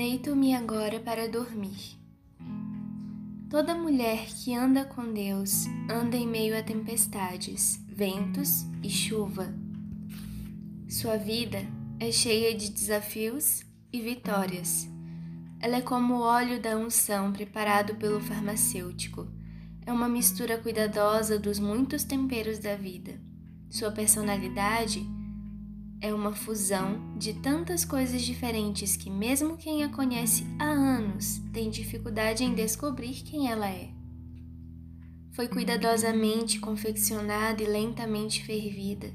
Deito-me agora para dormir. Toda mulher que anda com Deus anda em meio a tempestades, ventos e chuva. Sua vida é cheia de desafios e vitórias. Ela é como o óleo da unção preparado pelo farmacêutico. É uma mistura cuidadosa dos muitos temperos da vida. Sua personalidade é uma fusão de tantas coisas diferentes que, mesmo quem a conhece há anos, tem dificuldade em descobrir quem ela é. Foi cuidadosamente confeccionada e lentamente fervida,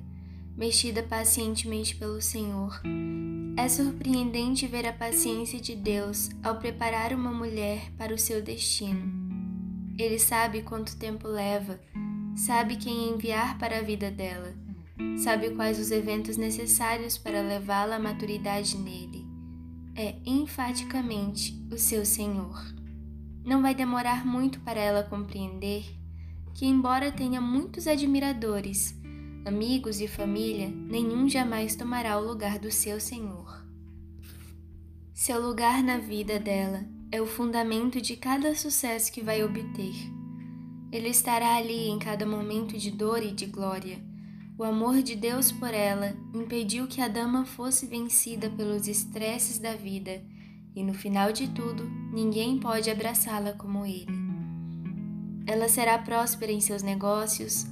mexida pacientemente pelo Senhor. É surpreendente ver a paciência de Deus ao preparar uma mulher para o seu destino. Ele sabe quanto tempo leva, sabe quem enviar para a vida dela sabe quais os eventos necessários para levá-la à maturidade nele. É enfaticamente o seu Senhor. Não vai demorar muito para ela compreender que, embora tenha muitos admiradores, amigos e família, nenhum jamais tomará o lugar do seu Senhor. Seu lugar na vida dela é o fundamento de cada sucesso que vai obter. Ele estará ali em cada momento de dor e de glória o amor de Deus por ela impediu que a dama fosse vencida pelos estresses da vida, e no final de tudo, ninguém pode abraçá-la como ele. Ela será próspera em seus negócios,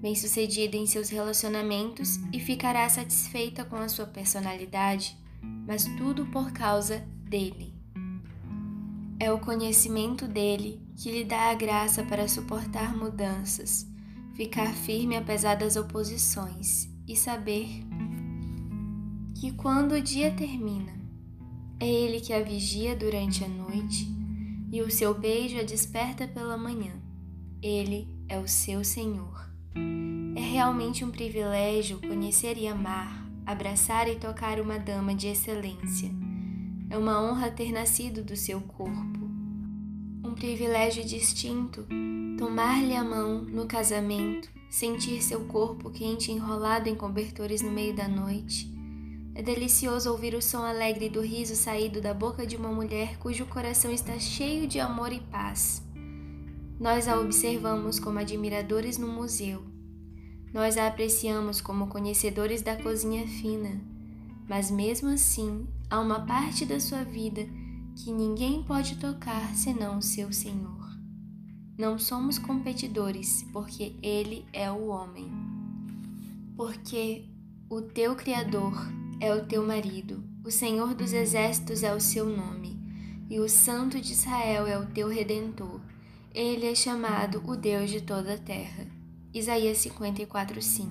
bem-sucedida em seus relacionamentos e ficará satisfeita com a sua personalidade, mas tudo por causa dele. É o conhecimento dele que lhe dá a graça para suportar mudanças ficar firme apesar das oposições e saber que quando o dia termina, é ele que a vigia durante a noite e o seu beijo a desperta pela manhã. Ele é o seu Senhor. É realmente um privilégio conhecer e amar, abraçar e tocar uma dama de excelência. É uma honra ter nascido do seu corpo. Um privilégio distinto tomar-lhe a mão no casamento, sentir seu corpo quente enrolado em cobertores no meio da noite. É delicioso ouvir o som alegre do riso saído da boca de uma mulher cujo coração está cheio de amor e paz. Nós a observamos como admiradores no museu. Nós a apreciamos como conhecedores da cozinha fina. Mas mesmo assim, há uma parte da sua vida que ninguém pode tocar senão seu Senhor. Não somos competidores, porque Ele é o homem. Porque o teu Criador é o teu marido, o Senhor dos Exércitos é o seu nome, e o Santo de Israel é o teu redentor. Ele é chamado o Deus de toda a terra. Isaías 54:5.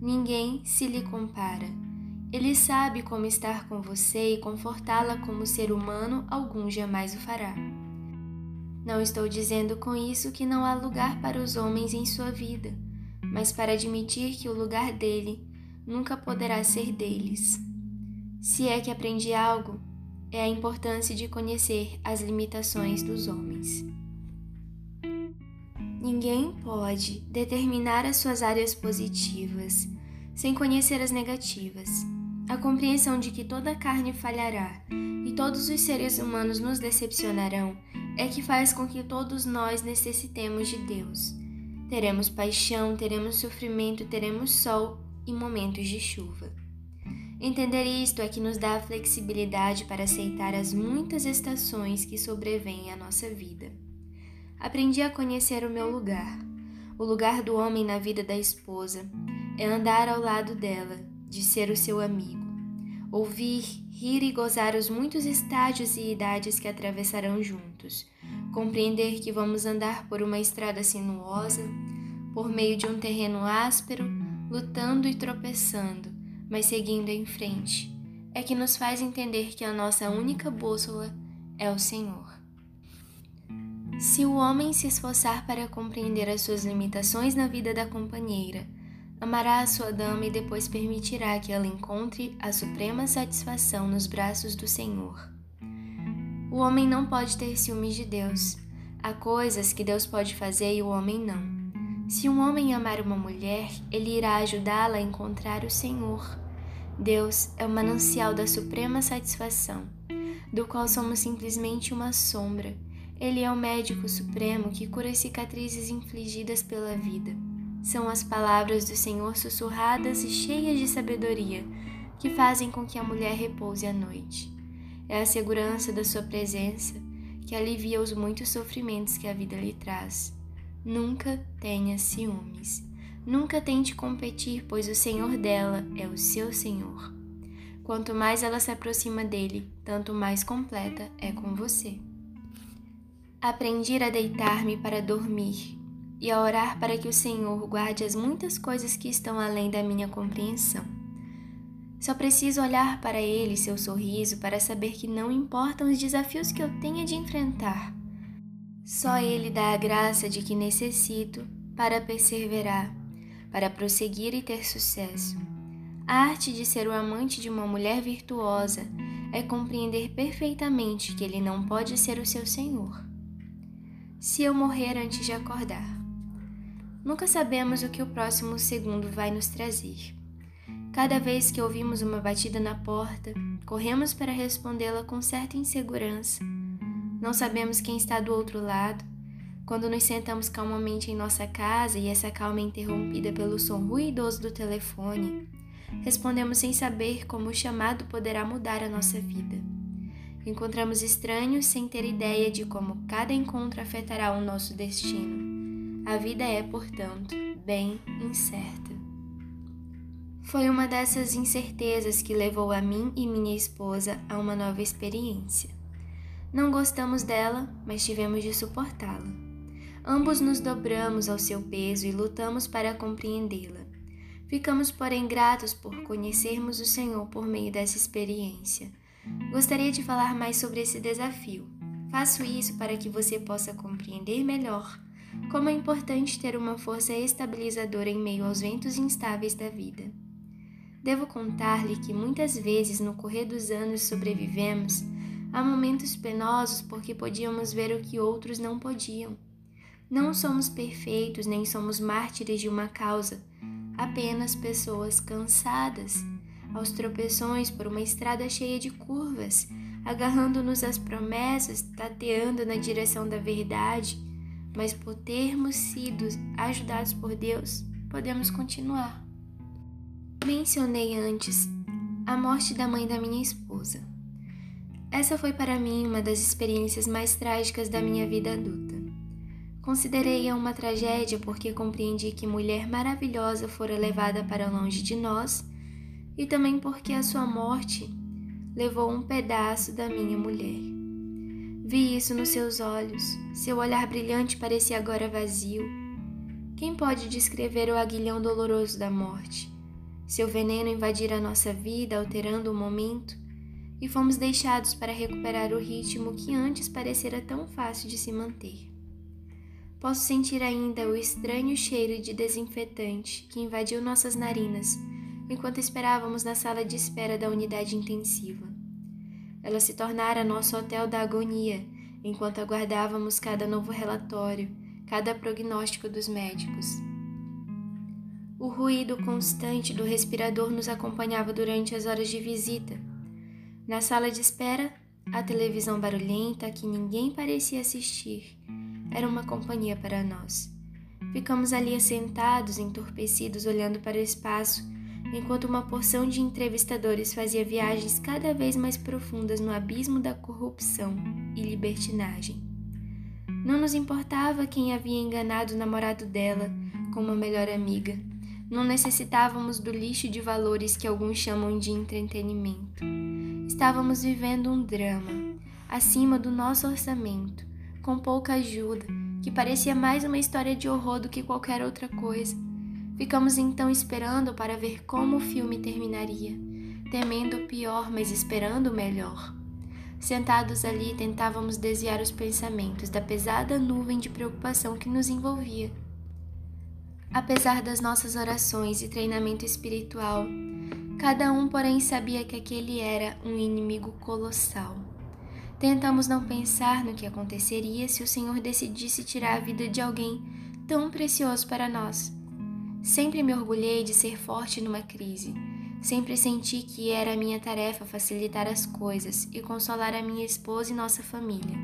Ninguém se lhe compara. Ele sabe como estar com você e confortá-la como ser humano algum jamais o fará. Não estou dizendo com isso que não há lugar para os homens em sua vida, mas para admitir que o lugar dele nunca poderá ser deles. Se é que aprendi algo, é a importância de conhecer as limitações dos homens. Ninguém pode determinar as suas áreas positivas sem conhecer as negativas. A compreensão de que toda carne falhará e todos os seres humanos nos decepcionarão é que faz com que todos nós necessitemos de Deus. Teremos paixão, teremos sofrimento, teremos sol e momentos de chuva. Entender isto é que nos dá a flexibilidade para aceitar as muitas estações que sobrevêm à nossa vida. Aprendi a conhecer o meu lugar. O lugar do homem na vida da esposa é andar ao lado dela, de ser o seu amigo. Ouvir, rir e gozar os muitos estágios e idades que atravessarão juntos, compreender que vamos andar por uma estrada sinuosa, por meio de um terreno áspero, lutando e tropeçando, mas seguindo em frente, é que nos faz entender que a nossa única bússola é o Senhor. Se o homem se esforçar para compreender as suas limitações na vida da companheira, amará a sua dama e depois permitirá que ela encontre a suprema satisfação nos braços do Senhor. O homem não pode ter ciúmes de Deus. Há coisas que Deus pode fazer e o homem não. Se um homem amar uma mulher, ele irá ajudá-la a encontrar o Senhor. Deus é o manancial da suprema satisfação. do qual somos simplesmente uma sombra. Ele é o médico supremo que cura as cicatrizes infligidas pela vida. São as palavras do Senhor sussurradas e cheias de sabedoria que fazem com que a mulher repouse à noite. É a segurança da sua presença que alivia os muitos sofrimentos que a vida lhe traz. Nunca tenha ciúmes. Nunca tente competir, pois o Senhor dela é o seu Senhor. Quanto mais ela se aproxima dele, tanto mais completa é com você. Aprendi a deitar-me para dormir e a orar para que o Senhor guarde as muitas coisas que estão além da minha compreensão. Só preciso olhar para ele seu sorriso para saber que não importam os desafios que eu tenha de enfrentar. Só ele dá a graça de que necessito para perseverar, para prosseguir e ter sucesso. A arte de ser o amante de uma mulher virtuosa é compreender perfeitamente que ele não pode ser o seu senhor. Se eu morrer antes de acordar, nunca sabemos o que o próximo segundo vai nos trazer. Cada vez que ouvimos uma batida na porta, corremos para respondê-la com certa insegurança. Não sabemos quem está do outro lado. Quando nos sentamos calmamente em nossa casa e essa calma é interrompida pelo som ruidoso do telefone, respondemos sem saber como o chamado poderá mudar a nossa vida. Encontramos estranhos sem ter ideia de como cada encontro afetará o nosso destino. A vida é, portanto, bem incerta. Foi uma dessas incertezas que levou a mim e minha esposa a uma nova experiência. Não gostamos dela, mas tivemos de suportá-la. Ambos nos dobramos ao seu peso e lutamos para compreendê-la. Ficamos, porém, gratos por conhecermos o Senhor por meio dessa experiência. Gostaria de falar mais sobre esse desafio. Faço isso para que você possa compreender melhor como é importante ter uma força estabilizadora em meio aos ventos instáveis da vida. Devo contar-lhe que muitas vezes no correr dos anos sobrevivemos a momentos penosos porque podíamos ver o que outros não podiam. Não somos perfeitos nem somos mártires de uma causa apenas pessoas cansadas, aos tropeções por uma estrada cheia de curvas, agarrando-nos às promessas, tateando na direção da verdade, mas por termos sido ajudados por Deus, podemos continuar. Mencionei antes a morte da mãe da minha esposa. Essa foi para mim uma das experiências mais trágicas da minha vida adulta. Considerei-a uma tragédia porque compreendi que mulher maravilhosa fora levada para longe de nós e também porque a sua morte levou um pedaço da minha mulher. Vi isso nos seus olhos, seu olhar brilhante parecia agora vazio. Quem pode descrever o aguilhão doloroso da morte? Seu veneno invadir a nossa vida, alterando o momento, e fomos deixados para recuperar o ritmo que antes parecera tão fácil de se manter. Posso sentir ainda o estranho cheiro de desinfetante que invadiu nossas narinas enquanto esperávamos na sala de espera da unidade intensiva. Ela se tornara nosso hotel da agonia enquanto aguardávamos cada novo relatório, cada prognóstico dos médicos. O ruído constante do respirador nos acompanhava durante as horas de visita. Na sala de espera, a televisão barulhenta que ninguém parecia assistir era uma companhia para nós. Ficamos ali assentados, entorpecidos, olhando para o espaço, enquanto uma porção de entrevistadores fazia viagens cada vez mais profundas no abismo da corrupção e libertinagem. Não nos importava quem havia enganado o namorado dela com uma melhor amiga. Não necessitávamos do lixo de valores que alguns chamam de entretenimento. Estávamos vivendo um drama, acima do nosso orçamento, com pouca ajuda, que parecia mais uma história de horror do que qualquer outra coisa. Ficamos então esperando para ver como o filme terminaria, temendo o pior, mas esperando o melhor. Sentados ali, tentávamos desviar os pensamentos da pesada nuvem de preocupação que nos envolvia. Apesar das nossas orações e treinamento espiritual, cada um, porém, sabia que aquele era um inimigo colossal. Tentamos não pensar no que aconteceria se o Senhor decidisse tirar a vida de alguém tão precioso para nós. Sempre me orgulhei de ser forte numa crise. Sempre senti que era minha tarefa facilitar as coisas e consolar a minha esposa e nossa família.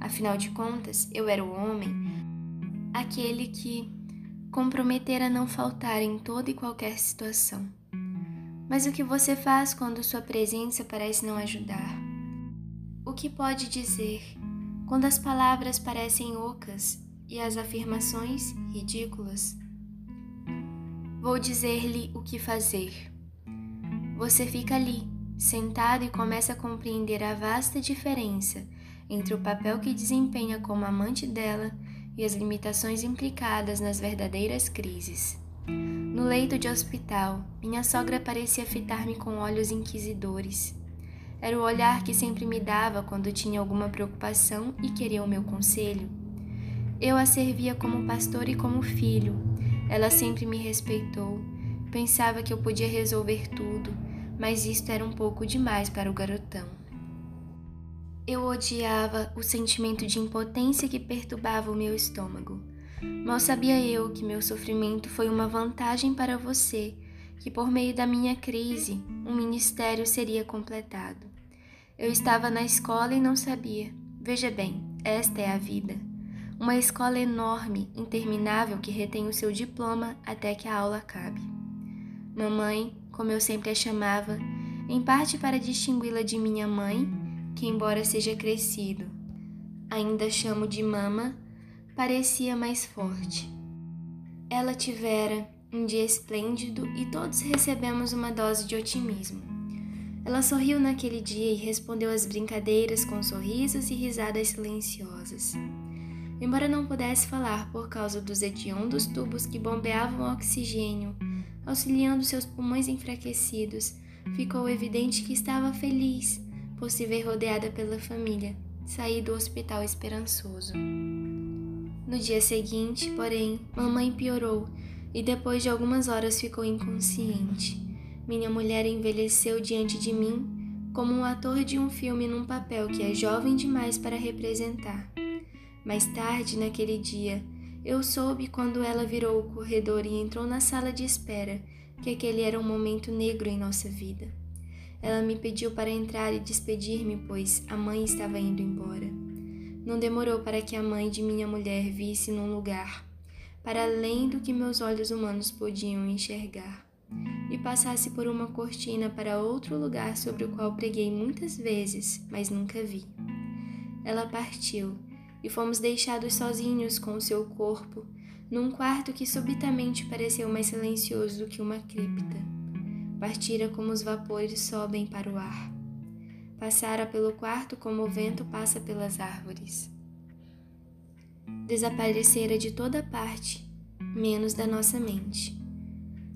Afinal de contas, eu era o homem, aquele que comprometera não faltar em toda e qualquer situação. Mas o que você faz quando sua presença parece não ajudar? O que pode dizer quando as palavras parecem ocas e as afirmações ridículas? Vou dizer-lhe o que fazer. Você fica ali, sentado e começa a compreender a vasta diferença entre o papel que desempenha como amante dela e as limitações implicadas nas verdadeiras crises. No leito de hospital, minha sogra parecia fitar-me com olhos inquisidores. Era o olhar que sempre me dava quando tinha alguma preocupação e queria o meu conselho. Eu a servia como pastor e como filho. Ela sempre me respeitou. Pensava que eu podia resolver tudo, mas isto era um pouco demais para o garotão. Eu odiava o sentimento de impotência que perturbava o meu estômago. Mal sabia eu que meu sofrimento foi uma vantagem para você, que por meio da minha crise, um ministério seria completado. Eu estava na escola e não sabia. Veja bem, esta é a vida. Uma escola enorme, interminável que retém o seu diploma até que a aula acabe. Mamãe, como eu sempre a chamava, em parte para distingui-la de minha mãe, que embora seja crescido, ainda chamo de mama parecia mais forte. Ela tivera um dia esplêndido e todos recebemos uma dose de otimismo. Ela sorriu naquele dia e respondeu às brincadeiras com sorrisos e risadas silenciosas. Embora não pudesse falar por causa dos hediondos tubos que bombeavam oxigênio, auxiliando seus pulmões enfraquecidos, ficou evidente que estava feliz por se ver rodeada pela família, sair do hospital esperançoso. No dia seguinte, porém, mamãe piorou e depois de algumas horas ficou inconsciente. Minha mulher envelheceu diante de mim como um ator de um filme num papel que é jovem demais para representar. Mais tarde, naquele dia, eu soube quando ela virou o corredor e entrou na sala de espera que aquele era um momento negro em nossa vida. Ela me pediu para entrar e despedir-me, pois a mãe estava indo embora. Não demorou para que a mãe de minha mulher visse num lugar, para além do que meus olhos humanos podiam enxergar, e passasse por uma cortina para outro lugar sobre o qual preguei muitas vezes, mas nunca vi. Ela partiu e fomos deixados sozinhos com o seu corpo num quarto que subitamente pareceu mais silencioso do que uma cripta. Partira como os vapores sobem para o ar. Passara pelo quarto como o vento passa pelas árvores. Desaparecera de toda parte, menos da nossa mente.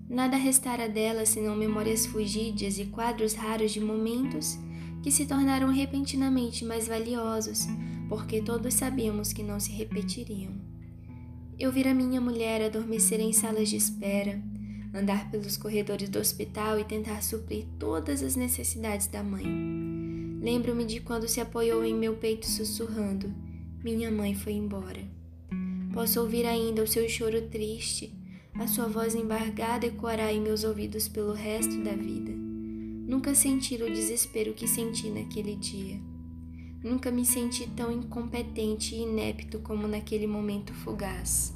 Nada restara dela senão memórias fugidias e quadros raros de momentos que se tornaram repentinamente mais valiosos, porque todos sabíamos que não se repetiriam. Eu vira minha mulher adormecer em salas de espera, andar pelos corredores do hospital e tentar suprir todas as necessidades da mãe. Lembro-me de quando se apoiou em meu peito sussurrando: Minha mãe foi embora. Posso ouvir ainda o seu choro triste, a sua voz embargada ecoará em meus ouvidos pelo resto da vida. Nunca senti o desespero que senti naquele dia. Nunca me senti tão incompetente e inepto como naquele momento fugaz.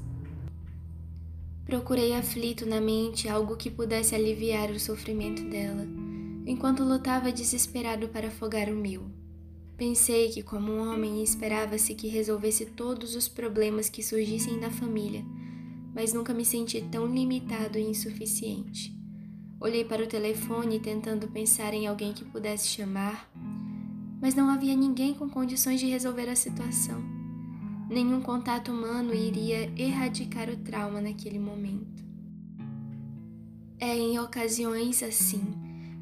Procurei aflito na mente algo que pudesse aliviar o sofrimento dela enquanto lutava desesperado para afogar o meu. Pensei que, como homem, esperava-se que resolvesse todos os problemas que surgissem da família, mas nunca me senti tão limitado e insuficiente. Olhei para o telefone tentando pensar em alguém que pudesse chamar, mas não havia ninguém com condições de resolver a situação. Nenhum contato humano iria erradicar o trauma naquele momento. É em ocasiões assim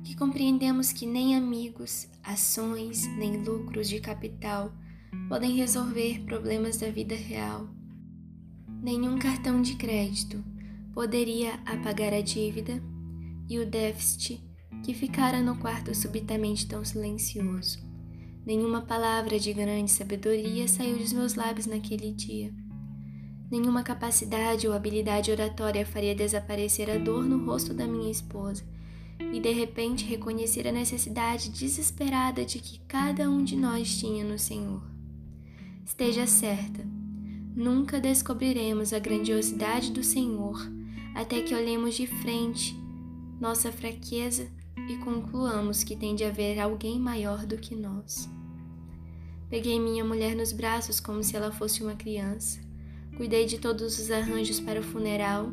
que compreendemos que nem amigos, ações, nem lucros de capital podem resolver problemas da vida real. Nenhum cartão de crédito poderia apagar a dívida e o déficit que ficara no quarto subitamente tão silencioso. Nenhuma palavra de grande sabedoria saiu dos meus lábios naquele dia. Nenhuma capacidade ou habilidade oratória faria desaparecer a dor no rosto da minha esposa e de repente reconhecer a necessidade desesperada de que cada um de nós tinha no Senhor. Esteja certa, nunca descobriremos a grandiosidade do Senhor até que olhemos de frente nossa fraqueza e concluamos que tem de haver alguém maior do que nós. Peguei minha mulher nos braços como se ela fosse uma criança, cuidei de todos os arranjos para o funeral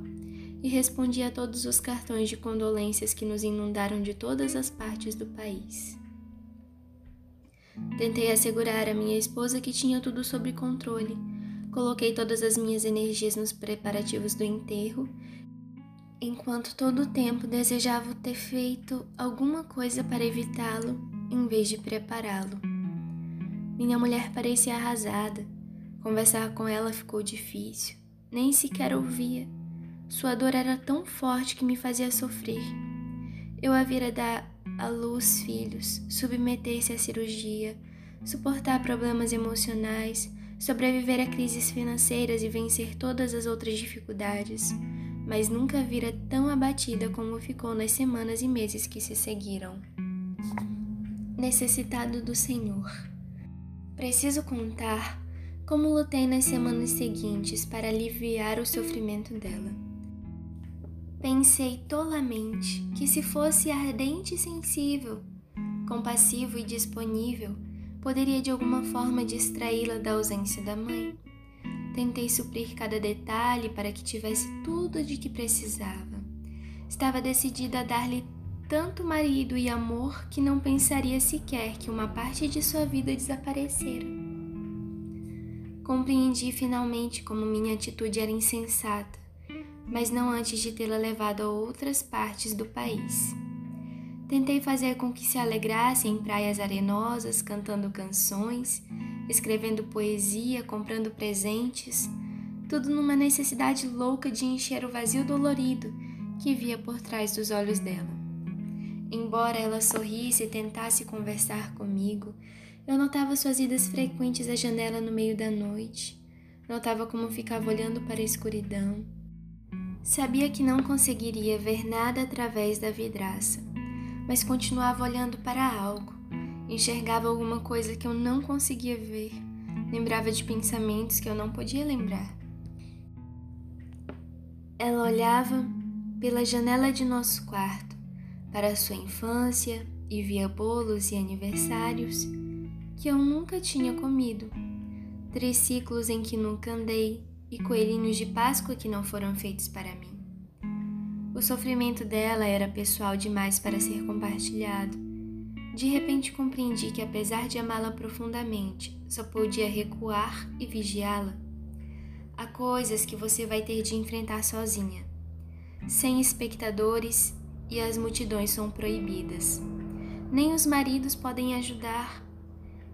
e respondi a todos os cartões de condolências que nos inundaram de todas as partes do país. Tentei assegurar a minha esposa que tinha tudo sob controle. Coloquei todas as minhas energias nos preparativos do enterro, enquanto todo o tempo desejava ter feito alguma coisa para evitá-lo em vez de prepará-lo. Minha mulher parecia arrasada. Conversar com ela ficou difícil. Nem sequer ouvia. Sua dor era tão forte que me fazia sofrer. Eu a vira dar à luz filhos, submeter-se à cirurgia, suportar problemas emocionais, sobreviver a crises financeiras e vencer todas as outras dificuldades, mas nunca vira tão abatida como ficou nas semanas e meses que se seguiram. Necessitado do Senhor. Preciso contar como lutei nas semanas seguintes para aliviar o sofrimento dela. Pensei tolamente que se fosse ardente e sensível, compassivo e disponível, poderia de alguma forma distraí-la da ausência da mãe. Tentei suprir cada detalhe para que tivesse tudo de que precisava. Estava decidida a dar-lhe tanto marido e amor que não pensaria sequer que uma parte de sua vida desaparecera. Compreendi finalmente como minha atitude era insensata, mas não antes de tê-la levado a outras partes do país. Tentei fazer com que se alegrasse em praias arenosas, cantando canções, escrevendo poesia, comprando presentes, tudo numa necessidade louca de encher o vazio dolorido que via por trás dos olhos dela. Embora ela sorrisse e tentasse conversar comigo, eu notava suas idas frequentes à janela no meio da noite. Notava como ficava olhando para a escuridão. Sabia que não conseguiria ver nada através da vidraça, mas continuava olhando para algo. Enxergava alguma coisa que eu não conseguia ver. Lembrava de pensamentos que eu não podia lembrar. Ela olhava pela janela de nosso quarto para a sua infância e via bolos e aniversários que eu nunca tinha comido, triciclos em que nunca andei e coelhinhos de Páscoa que não foram feitos para mim. O sofrimento dela era pessoal demais para ser compartilhado. De repente compreendi que, apesar de amá-la profundamente, só podia recuar e vigiá-la. Há coisas que você vai ter de enfrentar sozinha, sem espectadores e as multidões são proibidas. Nem os maridos podem ajudar.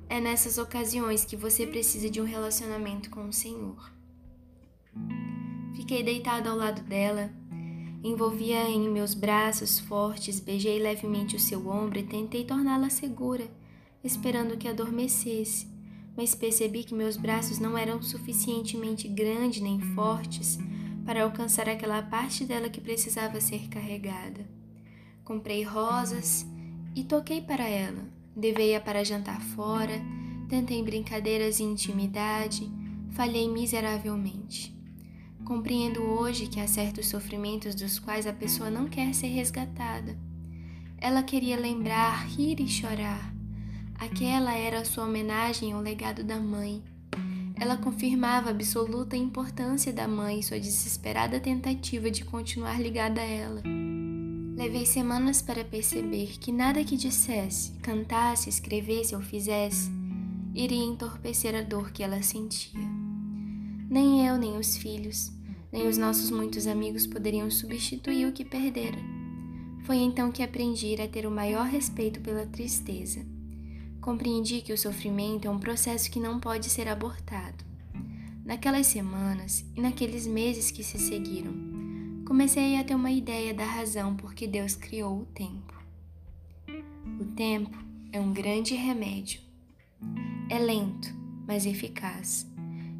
É nessas ocasiões que você precisa de um relacionamento com o Senhor. Fiquei deitada ao lado dela, envolvia em meus braços fortes, beijei levemente o seu ombro e tentei torná-la segura, esperando que adormecesse, mas percebi que meus braços não eram suficientemente grandes nem fortes para alcançar aquela parte dela que precisava ser carregada. Comprei rosas e toquei para ela. Levei-a para jantar fora, tentei brincadeiras e intimidade, falhei miseravelmente. Compreendo hoje que há certos sofrimentos dos quais a pessoa não quer ser resgatada. Ela queria lembrar, rir e chorar. Aquela era a sua homenagem ao legado da mãe. Ela confirmava a absoluta importância da mãe e sua desesperada tentativa de continuar ligada a ela. Levei semanas para perceber que nada que dissesse, cantasse, escrevesse ou fizesse iria entorpecer a dor que ela sentia. Nem eu, nem os filhos, nem os nossos muitos amigos poderiam substituir o que perdera. Foi então que aprendi a ter o maior respeito pela tristeza. Compreendi que o sofrimento é um processo que não pode ser abortado. Naquelas semanas e naqueles meses que se seguiram, comecei a ter uma ideia da razão por que Deus criou o tempo. O tempo é um grande remédio. É lento, mas eficaz,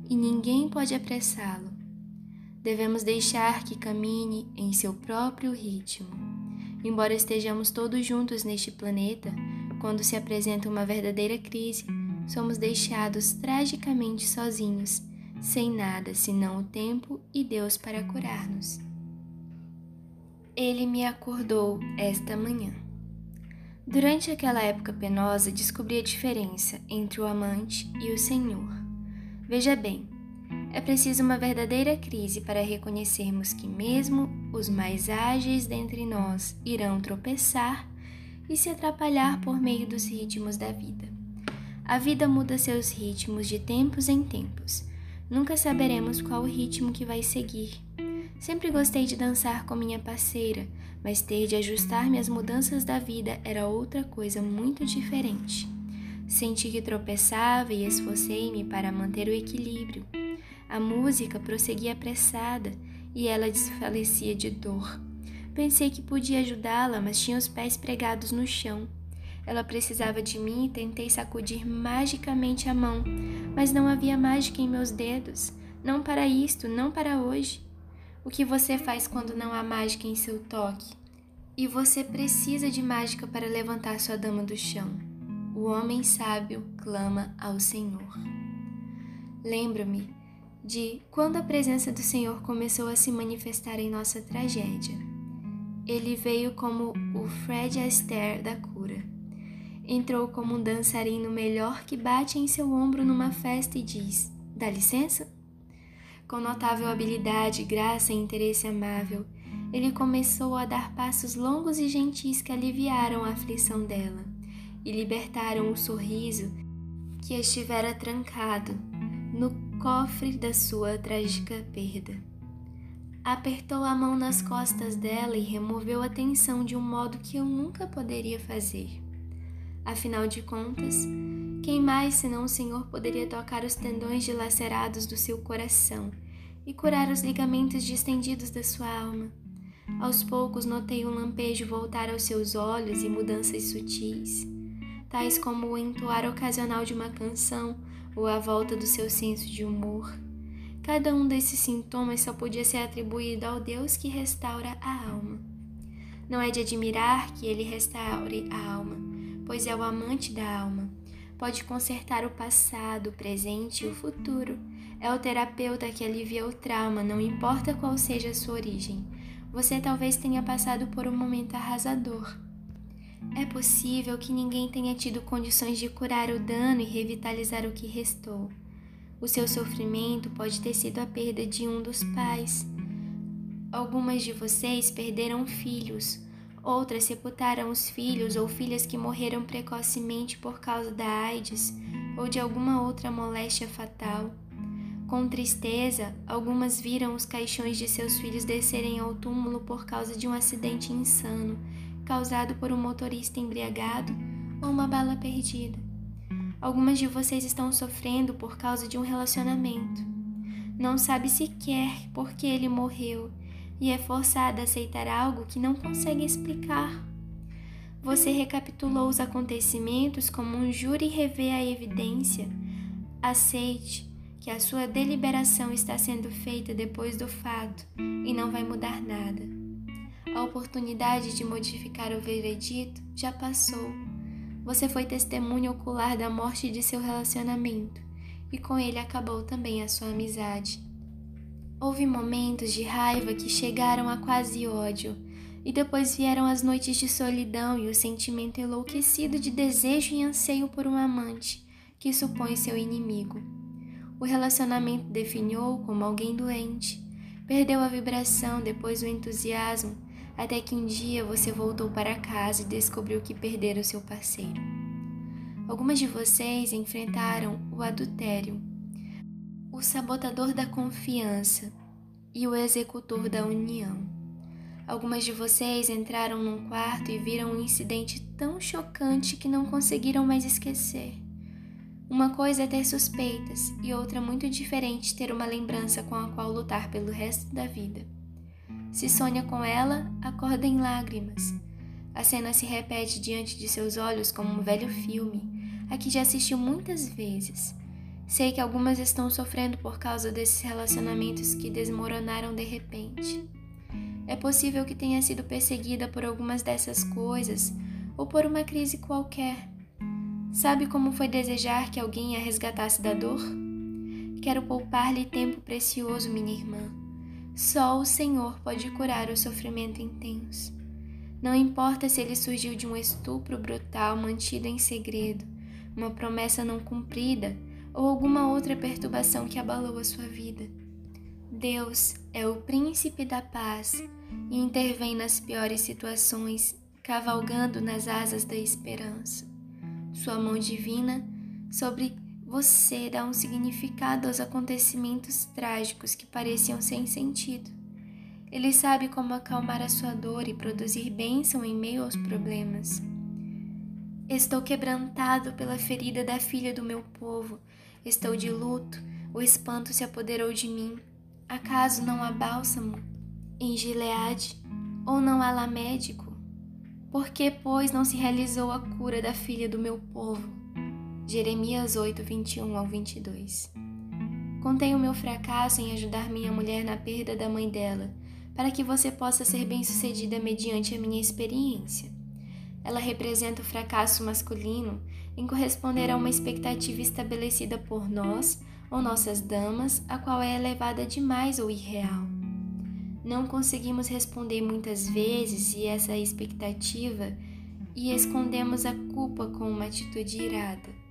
e ninguém pode apressá-lo. Devemos deixar que camine em seu próprio ritmo Embora estejamos todos juntos neste planeta, quando se apresenta uma verdadeira crise, somos deixados tragicamente sozinhos, sem nada senão o tempo e Deus para curar-nos. Ele me acordou esta manhã. Durante aquela época penosa, descobri a diferença entre o amante e o Senhor. Veja bem, é preciso uma verdadeira crise para reconhecermos que, mesmo os mais ágeis dentre nós irão tropeçar e se atrapalhar por meio dos ritmos da vida. A vida muda seus ritmos de tempos em tempos. Nunca saberemos qual o ritmo que vai seguir. Sempre gostei de dançar com minha parceira, mas ter de ajustar-me às mudanças da vida era outra coisa muito diferente. Senti que tropeçava e esforcei-me para manter o equilíbrio. A música prosseguia apressada e ela desfalecia de dor. Pensei que podia ajudá-la, mas tinha os pés pregados no chão. Ela precisava de mim e tentei sacudir magicamente a mão, mas não havia mágica em meus dedos. Não para isto, não para hoje. O que você faz quando não há mágica em seu toque? E você precisa de mágica para levantar sua dama do chão. O homem sábio clama ao Senhor. Lembro-me de quando a presença do Senhor começou a se manifestar em nossa tragédia. Ele veio como o Fred Astaire da cura entrou como um dançarino melhor que bate em seu ombro numa festa e diz: Dá licença? Com notável habilidade, graça e interesse amável, ele começou a dar passos longos e gentis que aliviaram a aflição dela e libertaram o sorriso que estivera trancado cofre da sua trágica perda. Apertou a mão nas costas dela e removeu a tensão de um modo que eu nunca poderia fazer. Afinal de contas, quem mais senão o Senhor poderia tocar os tendões dilacerados do seu coração e curar os ligamentos distendidos da sua alma? Aos poucos notei um lampejo voltar aos seus olhos e mudanças sutis, tais como o entoar ocasional de uma canção ou a volta do seu senso de humor. Cada um desses sintomas só podia ser atribuído ao Deus que restaura a alma. Não é de admirar que ele restaure a alma pois é o amante da alma. Pode consertar o passado, o presente e o futuro. É o terapeuta que alivia o trauma, não importa qual seja a sua origem. Você talvez tenha passado por um momento arrasador. É possível que ninguém tenha tido condições de curar o dano e revitalizar o que restou. O seu sofrimento pode ter sido a perda de um dos pais. Algumas de vocês perderam filhos, Outras sepultaram os filhos ou filhas que morreram precocemente por causa da AIDS ou de alguma outra moléstia fatal. Com tristeza, algumas viram os caixões de seus filhos descerem ao túmulo por causa de um acidente insano, causado por um motorista embriagado ou uma bala perdida. Algumas de vocês estão sofrendo por causa de um relacionamento. Não sabe sequer por que ele morreu e é forçada a aceitar algo que não consegue explicar. Você recapitulou os acontecimentos como um júri revê a evidência. Aceite que a sua deliberação está sendo feita depois do fato e não vai mudar nada. A oportunidade de modificar o veredito já passou. Você foi testemunha ocular da morte de seu relacionamento e com ele acabou também a sua amizade. Houve momentos de raiva que chegaram a quase ódio, e depois vieram as noites de solidão e o sentimento enlouquecido de desejo e anseio por um amante que supõe seu inimigo. O relacionamento definhou como alguém doente, perdeu a vibração, depois o entusiasmo, até que um dia você voltou para casa e descobriu que perdera o seu parceiro. Algumas de vocês enfrentaram o adultério o sabotador da confiança e o executor da união. Algumas de vocês entraram num quarto e viram um incidente tão chocante que não conseguiram mais esquecer. Uma coisa é ter suspeitas e outra muito diferente ter uma lembrança com a qual lutar pelo resto da vida. Se sonha com ela, acorda em lágrimas. A cena se repete diante de seus olhos como um velho filme, a que já assistiu muitas vezes Sei que algumas estão sofrendo por causa desses relacionamentos que desmoronaram de repente. É possível que tenha sido perseguida por algumas dessas coisas ou por uma crise qualquer. Sabe como foi desejar que alguém a resgatasse da dor? Quero poupar-lhe tempo precioso, minha irmã. Só o Senhor pode curar o sofrimento intenso. Não importa se ele surgiu de um estupro brutal mantido em segredo, uma promessa não cumprida ou alguma outra perturbação que abalou a sua vida. Deus é o príncipe da paz e intervém nas piores situações, cavalgando nas asas da esperança. Sua mão divina sobre você dá um significado aos acontecimentos trágicos que pareciam sem sentido. Ele sabe como acalmar a sua dor e produzir bênção em meio aos problemas. Estou quebrantado pela ferida da filha do meu povo. Estou de luto, o espanto se apoderou de mim. Acaso não há bálsamo em Gileade? Ou não há lá médico? Por que, pois, não se realizou a cura da filha do meu povo? Jeremias 8, 21 ao 22. Contei o meu fracasso em ajudar minha mulher na perda da mãe dela para que você possa ser bem-sucedida mediante a minha experiência. Ela representa o fracasso masculino em corresponder a uma expectativa estabelecida por nós ou nossas damas, a qual é elevada demais ou irreal. Não conseguimos responder muitas vezes e essa expectativa e escondemos a culpa com uma atitude irada.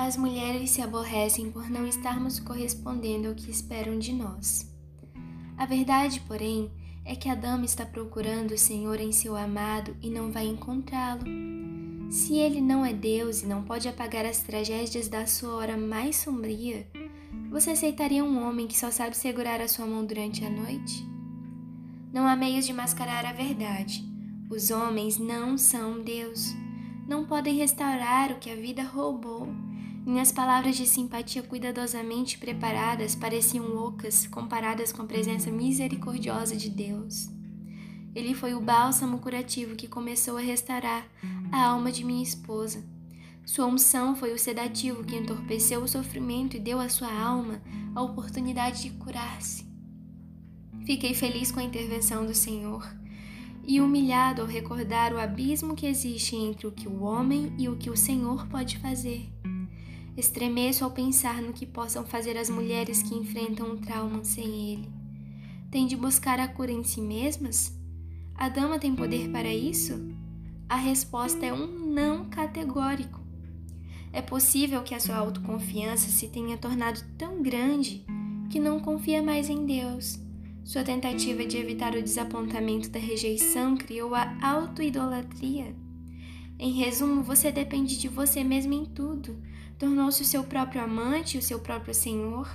As mulheres se aborrecem por não estarmos correspondendo ao que esperam de nós. A verdade, porém, é que a dama está procurando o Senhor em seu amado e não vai encontrá-lo. Se ele não é Deus e não pode apagar as tragédias da sua hora mais sombria, você aceitaria um homem que só sabe segurar a sua mão durante a noite? Não há meios de mascarar a verdade. Os homens não são Deus. Não podem restaurar o que a vida roubou minhas palavras de simpatia cuidadosamente preparadas pareciam loucas comparadas com a presença misericordiosa de Deus. Ele foi o bálsamo curativo que começou a restaurar a alma de minha esposa. Sua unção foi o sedativo que entorpeceu o sofrimento e deu à sua alma a oportunidade de curar-se. Fiquei feliz com a intervenção do Senhor e humilhado ao recordar o abismo que existe entre o que o homem e o que o Senhor pode fazer. Estremeço ao pensar no que possam fazer as mulheres que enfrentam um trauma sem ele. Tem de buscar a cura em si mesmas? A dama tem poder para isso? A resposta é um não categórico. É possível que a sua autoconfiança se tenha tornado tão grande que não confia mais em Deus. Sua tentativa de evitar o desapontamento da rejeição criou a autoidolatria. Em resumo, você depende de você mesmo em tudo, tornou-se o seu próprio amante, o seu próprio senhor,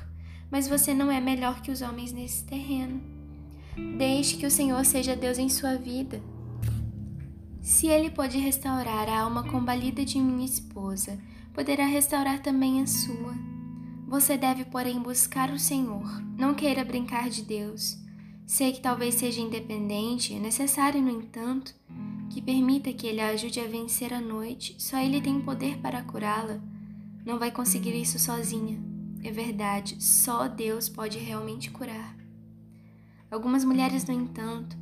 mas você não é melhor que os homens nesse terreno. Deixe que o Senhor seja Deus em sua vida. Se Ele pode restaurar a alma combalida de minha esposa, poderá restaurar também a sua. Você deve, porém, buscar o Senhor. Não queira brincar de Deus. Sei que talvez seja independente, é necessário, no entanto, que permita que Ele a ajude a vencer a noite. Só Ele tem poder para curá-la. Não vai conseguir isso sozinha. É verdade, só Deus pode realmente curar. Algumas mulheres, no entanto,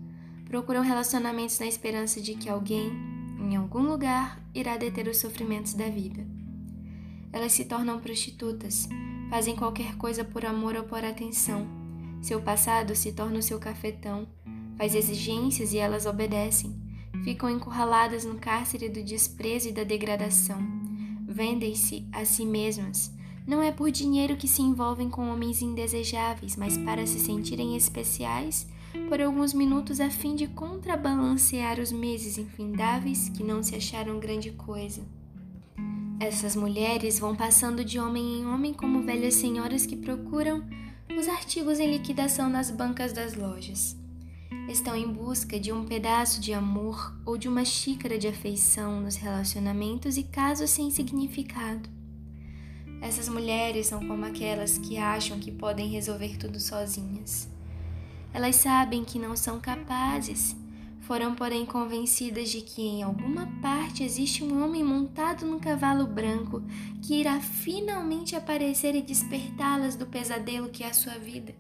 procuram relacionamentos na esperança de que alguém, em algum lugar, irá deter os sofrimentos da vida. Elas se tornam prostitutas, fazem qualquer coisa por amor ou por atenção. Seu passado se torna o seu cafetão, faz exigências e elas obedecem. Ficam encurraladas no cárcere do desprezo e da degradação vendem-se a si mesmas. Não é por dinheiro que se envolvem com homens indesejáveis, mas para se sentirem especiais por alguns minutos a fim de contrabalancear os meses infindáveis que não se acharam grande coisa. Essas mulheres vão passando de homem em homem como velhas senhoras que procuram os artigos em liquidação nas bancas das lojas estão em busca de um pedaço de amor ou de uma xícara de afeição nos relacionamentos e casos sem significado. Essas mulheres são como aquelas que acham que podem resolver tudo sozinhas. Elas sabem que não são capazes, foram, porém, convencidas de que em alguma parte existe um homem montado num cavalo branco que irá finalmente aparecer e despertá-las do pesadelo que é a sua vida.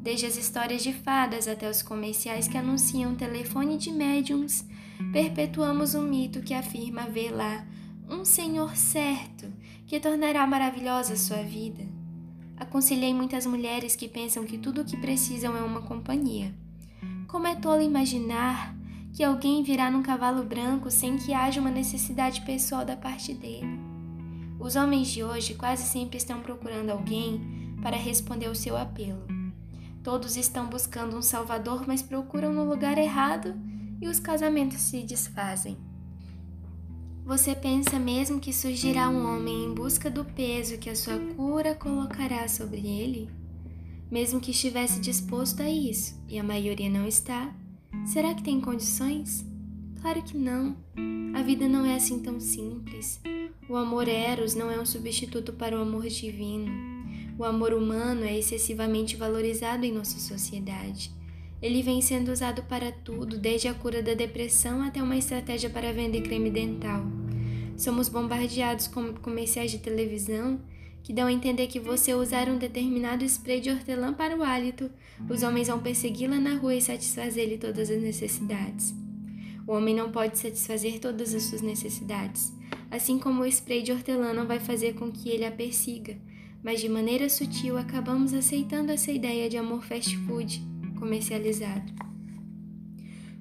Desde as histórias de fadas até os comerciais que anunciam telefone de médiums, perpetuamos um mito que afirma haver lá um Senhor certo que tornará maravilhosa sua vida. Aconselhei muitas mulheres que pensam que tudo o que precisam é uma companhia. Como é tolo imaginar que alguém virá num cavalo branco sem que haja uma necessidade pessoal da parte dele. Os homens de hoje quase sempre estão procurando alguém para responder ao seu apelo. Todos estão buscando um salvador, mas procuram no lugar errado e os casamentos se desfazem. Você pensa mesmo que surgirá um homem em busca do peso que a sua cura colocará sobre ele? Mesmo que estivesse disposto a isso, e a maioria não está, será que tem condições? Claro que não. A vida não é assim tão simples. O amor eros não é um substituto para o amor divino. O amor humano é excessivamente valorizado em nossa sociedade. Ele vem sendo usado para tudo, desde a cura da depressão até uma estratégia para vender creme dental. Somos bombardeados com comerciais de televisão que dão a entender que você usar um determinado spray de hortelã para o hálito, os homens vão persegui-la na rua e satisfazer-lhe todas as necessidades. O homem não pode satisfazer todas as suas necessidades, assim como o spray de hortelã não vai fazer com que ele a persiga, mas de maneira sutil acabamos aceitando essa ideia de amor fast food comercializado.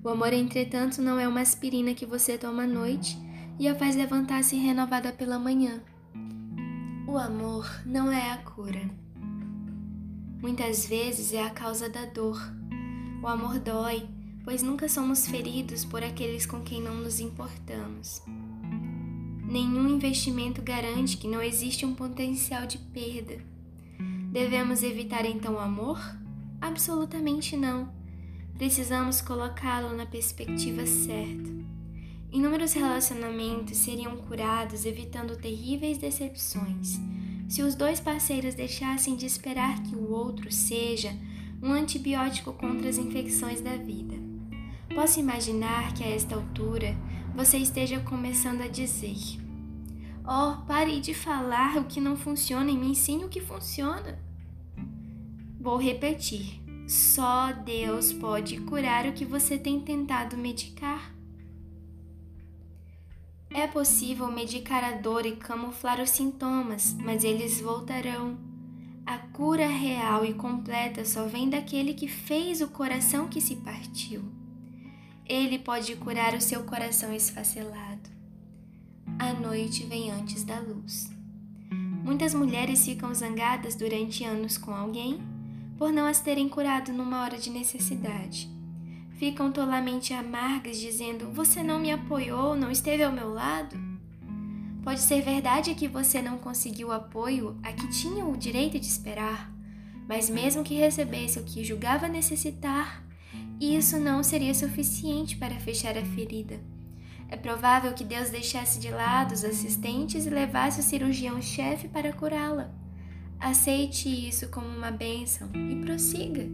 O amor, entretanto, não é uma aspirina que você toma à noite e a faz levantar-se renovada pela manhã. O amor não é a cura. Muitas vezes é a causa da dor. O amor dói, pois nunca somos feridos por aqueles com quem não nos importamos. Nenhum investimento garante que não existe um potencial de perda. Devemos evitar então o amor? Absolutamente não. Precisamos colocá-lo na perspectiva certa. Inúmeros relacionamentos seriam curados evitando terríveis decepções se os dois parceiros deixassem de esperar que o outro seja um antibiótico contra as infecções da vida. Posso imaginar que a esta altura você esteja começando a dizer: Oh, pare de falar o que não funciona e me ensine o que funciona. Vou repetir: só Deus pode curar o que você tem tentado medicar. É possível medicar a dor e camuflar os sintomas, mas eles voltarão. A cura real e completa só vem daquele que fez o coração que se partiu. Ele pode curar o seu coração esfacelado. A noite vem antes da luz. Muitas mulheres ficam zangadas durante anos com alguém por não as terem curado numa hora de necessidade. Ficam tolamente amargas, dizendo: Você não me apoiou, não esteve ao meu lado? Pode ser verdade que você não conseguiu o apoio a que tinha o direito de esperar, mas mesmo que recebesse o que julgava necessitar, isso não seria suficiente para fechar a ferida. É provável que Deus deixasse de lado os assistentes e levasse o cirurgião-chefe para curá-la. Aceite isso como uma bênção e prossiga.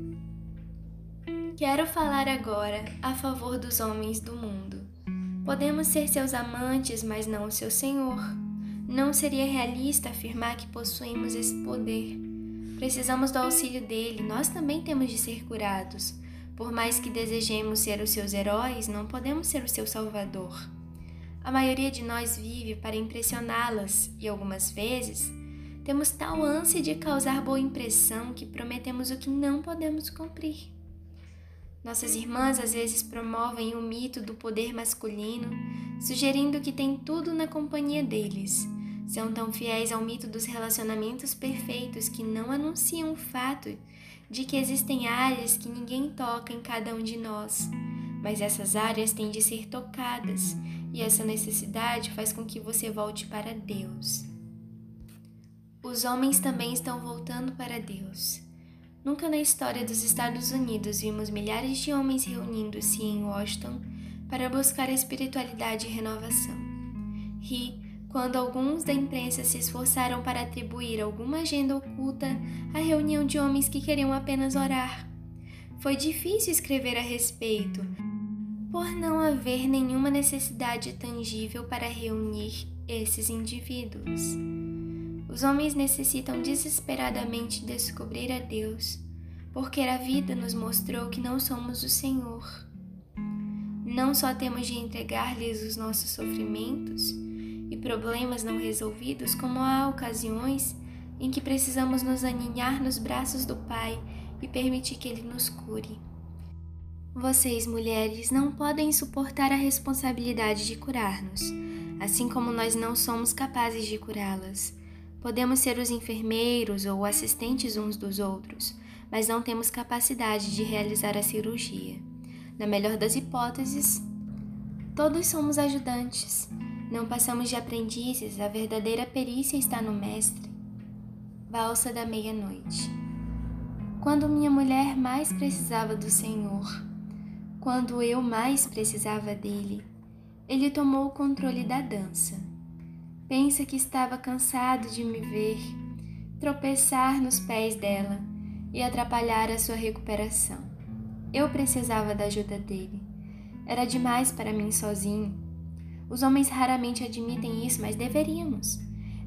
Quero falar agora a favor dos homens do mundo. Podemos ser seus amantes, mas não o seu senhor. Não seria realista afirmar que possuímos esse poder. Precisamos do auxílio dele, nós também temos de ser curados. Por mais que desejemos ser os seus heróis, não podemos ser o seu salvador. A maioria de nós vive para impressioná-las e algumas vezes temos tal ânsia de causar boa impressão que prometemos o que não podemos cumprir. Nossas irmãs às vezes promovem o mito do poder masculino, sugerindo que tem tudo na companhia deles. São tão fiéis ao mito dos relacionamentos perfeitos que não anunciam o fato de que existem áreas que ninguém toca em cada um de nós, mas essas áreas têm de ser tocadas, e essa necessidade faz com que você volte para Deus. Os homens também estão voltando para Deus. Nunca na história dos Estados Unidos vimos milhares de homens reunindo-se em Washington para buscar a espiritualidade e renovação. Ri quando alguns da imprensa se esforçaram para atribuir alguma agenda oculta à reunião de homens que queriam apenas orar. Foi difícil escrever a respeito, por não haver nenhuma necessidade tangível para reunir esses indivíduos. Os homens necessitam desesperadamente descobrir a Deus, porque a vida nos mostrou que não somos o Senhor. Não só temos de entregar-lhes os nossos sofrimentos e problemas não resolvidos, como há ocasiões em que precisamos nos aninhar nos braços do Pai e permitir que Ele nos cure. Vocês, mulheres, não podem suportar a responsabilidade de curar-nos, assim como nós não somos capazes de curá-las. Podemos ser os enfermeiros ou assistentes uns dos outros, mas não temos capacidade de realizar a cirurgia. Na melhor das hipóteses, todos somos ajudantes. Não passamos de aprendizes, a verdadeira perícia está no Mestre. Valsa da meia-noite. Quando minha mulher mais precisava do Senhor, quando eu mais precisava dele, ele tomou o controle da dança. Pensa que estava cansado de me ver tropeçar nos pés dela e atrapalhar a sua recuperação. Eu precisava da ajuda dele. Era demais para mim sozinho. Os homens raramente admitem isso, mas deveríamos.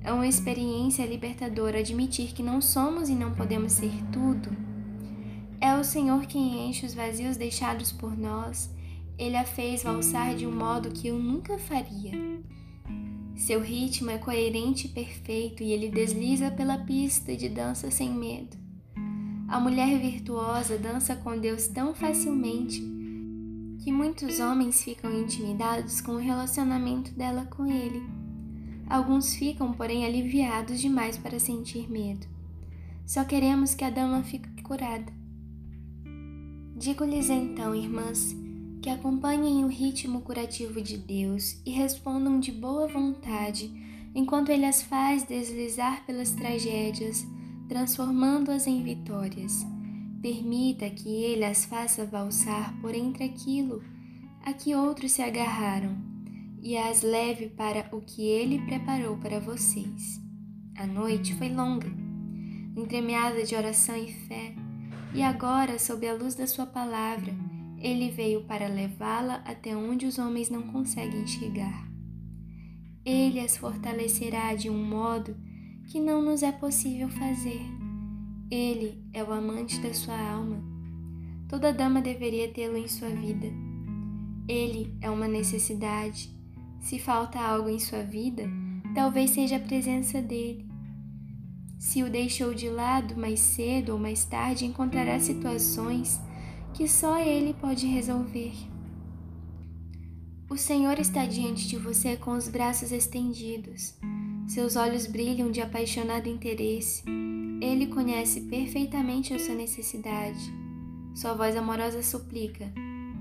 É uma experiência libertadora admitir que não somos e não podemos ser tudo. É o Senhor quem enche os vazios deixados por nós. Ele a fez valsar de um modo que eu nunca faria. Seu ritmo é coerente e perfeito e ele desliza pela pista de dança sem medo. A mulher virtuosa dança com Deus tão facilmente que muitos homens ficam intimidados com o relacionamento dela com ele. Alguns ficam, porém, aliviados demais para sentir medo. Só queremos que a dama fique curada. Digo-lhes então, irmãs, que acompanhem o ritmo curativo de Deus e respondam de boa vontade enquanto Ele as faz deslizar pelas tragédias, transformando-as em vitórias. Permita que Ele as faça valsar por entre aquilo a que outros se agarraram e as leve para o que Ele preparou para vocês. A noite foi longa, entremeada de oração e fé, e agora, sob a luz da Sua palavra, ele veio para levá-la até onde os homens não conseguem chegar. Ele as fortalecerá de um modo que não nos é possível fazer. Ele é o amante da sua alma. Toda dama deveria tê-lo em sua vida. Ele é uma necessidade. Se falta algo em sua vida, talvez seja a presença dele. Se o deixou de lado mais cedo ou mais tarde, encontrará situações que só Ele pode resolver. O Senhor está diante de você com os braços estendidos. Seus olhos brilham de apaixonado interesse. Ele conhece perfeitamente a sua necessidade. Sua voz amorosa suplica: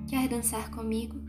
Quer dançar comigo?